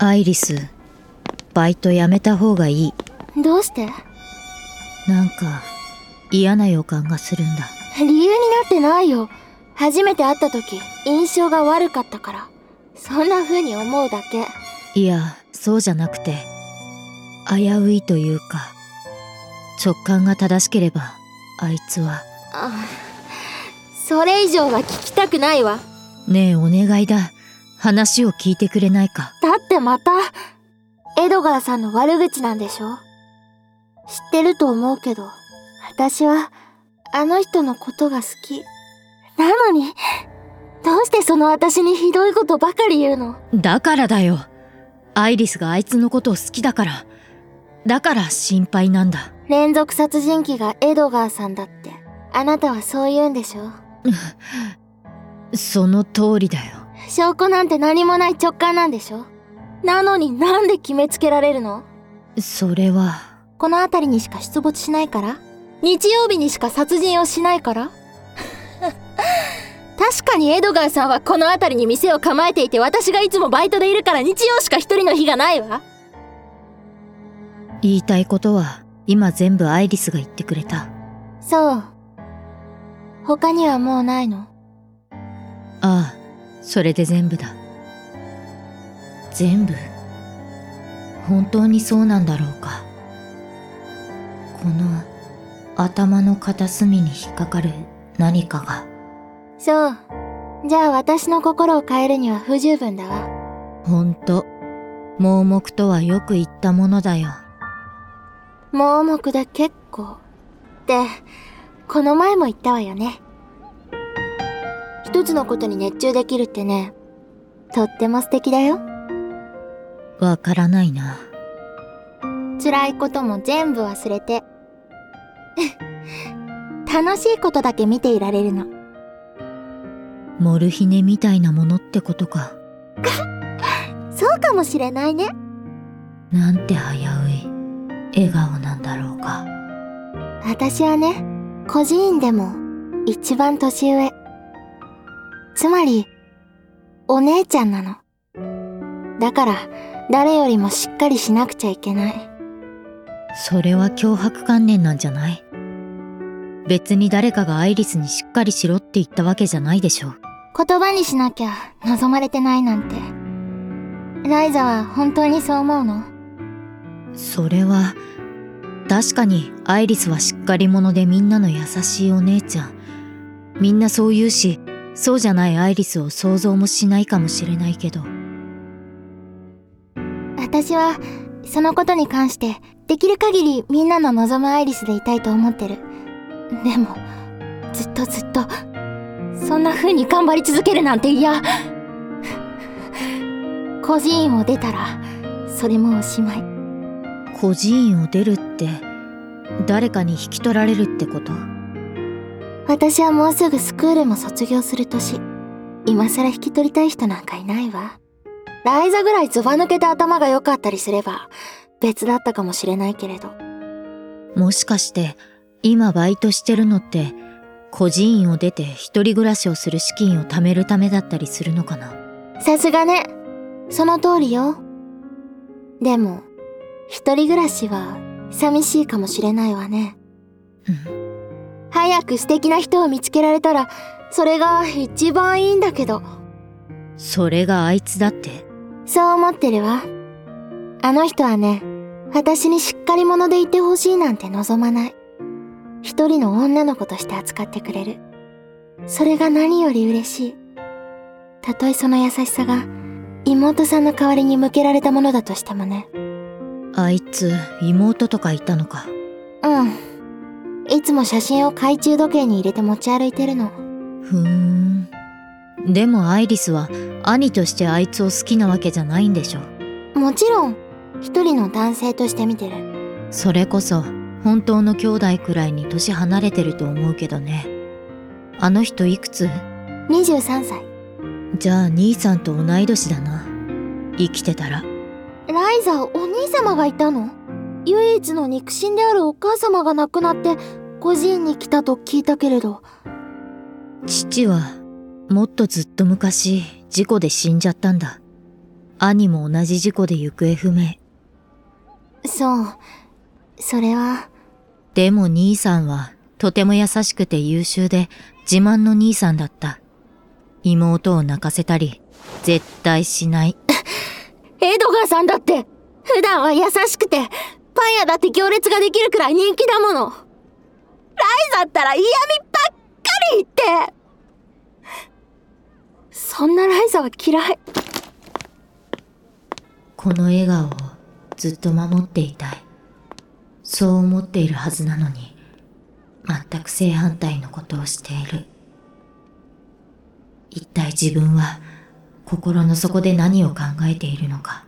アイリスバイトやめた方がいい。どうして？なんか嫌な予感がするんだ。理由になってないよ。初めて会った時印象が悪かったから。そんな風に思うだけ。いやそうじゃなくて危ういというか直感が正しければあいつは。あそれ以上は聞きたくないわ。ねえお願いだ。話を聞いてくれないか。だってまたエドガーさんの悪口なんでしょ？知ってると思うけど私はあの人のことが好き。なのにどうしてその私にひどいことばかり言うの？だからだよ。アイリスがあいつのことを好きだから。だから心配なんだ。連続殺人鬼がエドガーさんだってあなたはそう言うんでしょ？その通りだよ。証拠なんて何もない直感なんでしょ？なのになんで決めつけられるの？それは。この辺りにしか出没しないから？日曜日にしか殺人をしないから？確かにエドガーさんはこの辺りに店を構えていて私がいつもバイトでいるから日曜しか一人の日がないわ。言いたいことは今全部アイリスが言ってくれた。そう。他にはもうないの？ああそれで全部だ全部。本当にそうなんだろうか。この頭の片隅に引っかかる何かが。そう。じゃあ私の心を変えるには不十分だわ。ほんと盲目とはよく言ったものだよ。盲目で結構。ってこの前も言ったわよね。一つのことに熱中できるってねとっても素敵だよわからないな。辛いことも全部忘れて。楽しいことだけ見ていられるの。モルヒネみたいなものってことか。そうかもしれないね。なんて危うい笑顔なんだろうか。私はね孤児院でも一番年上。つまりお姉ちゃんなの。だから誰よりもしっかりしなくちゃいけない。それは脅迫観念なんじゃない？別に誰かがアイリスにしっかりしろって言ったわけじゃないでしょ言葉にしなきゃ望まれてないなんて。ライザは本当にそう思うの？それは確かにアイリスはしっかり者でみんなの優しいお姉ちゃん。みんなそう言うしそうじゃないアイリスを想像もしないかもしれないけど私はそのことに関してできる限りみんなの望むアイリスでいたいと思ってる。でもずっとずっとそんな風に頑張り続けるなんて嫌。孤児院を出たらそれもおしまい。孤児院を出るって誰かに引き取られるってこと？私はもうすぐスクールも卒業する年。今更引き取りたい人なんかいないわライザぐらいずば抜けて頭が良かったりすれば別だったかもしれないけれど。もしかして今バイトしてるのって孤児院を出て一人暮らしをする資金を貯めるためだったりするのかな？さすがね。その通りよ。でも一人暮らしは寂しいかもしれないわね。うん。早く素敵な人を見つけられたらそれが一番いいんだけど。それがあいつだってそう思ってるわ。あの人はね私にしっかり者でいてほしいなんて望まない。一人の女の子として扱ってくれる。それが何より嬉しい。たとえその優しさが妹さんの代わりに向けられたものだとしてもね。あいつ妹とかいたのか。うん。いつも写真を懐中時計に入れて持ち歩いてるの。ふーん。でもアイリスは兄としてあいつを好きなわけじゃないんでしょもちろん。一人の男性として見てる。それこそ本当の兄弟くらいに年離れてると思うけどね。あの人いくつ？23歳。じゃあ兄さんと同い年だな。生きてたら。ライザお兄様がいたの？唯一の肉親であるお母様が亡くなって孤児院に来たと聞いたけれど。父はもっとずっと昔事故で死んじゃったんだ兄も同じ事故で行方不明。そう。それは。でも兄さんはとても優しくて優秀で自慢の兄さんだった。妹を泣かせたり、絶対しない。エドガーさんだって、普段は優しくて、パン屋だって行列ができるくらい人気だもの。ライザったら嫌味ばっかり言って。そんなライザは嫌い。この笑顔をずっと守っていたい。そう思っているはずなのに、全く正反対のことをしている。一体自分は心の底で何を考えているのか。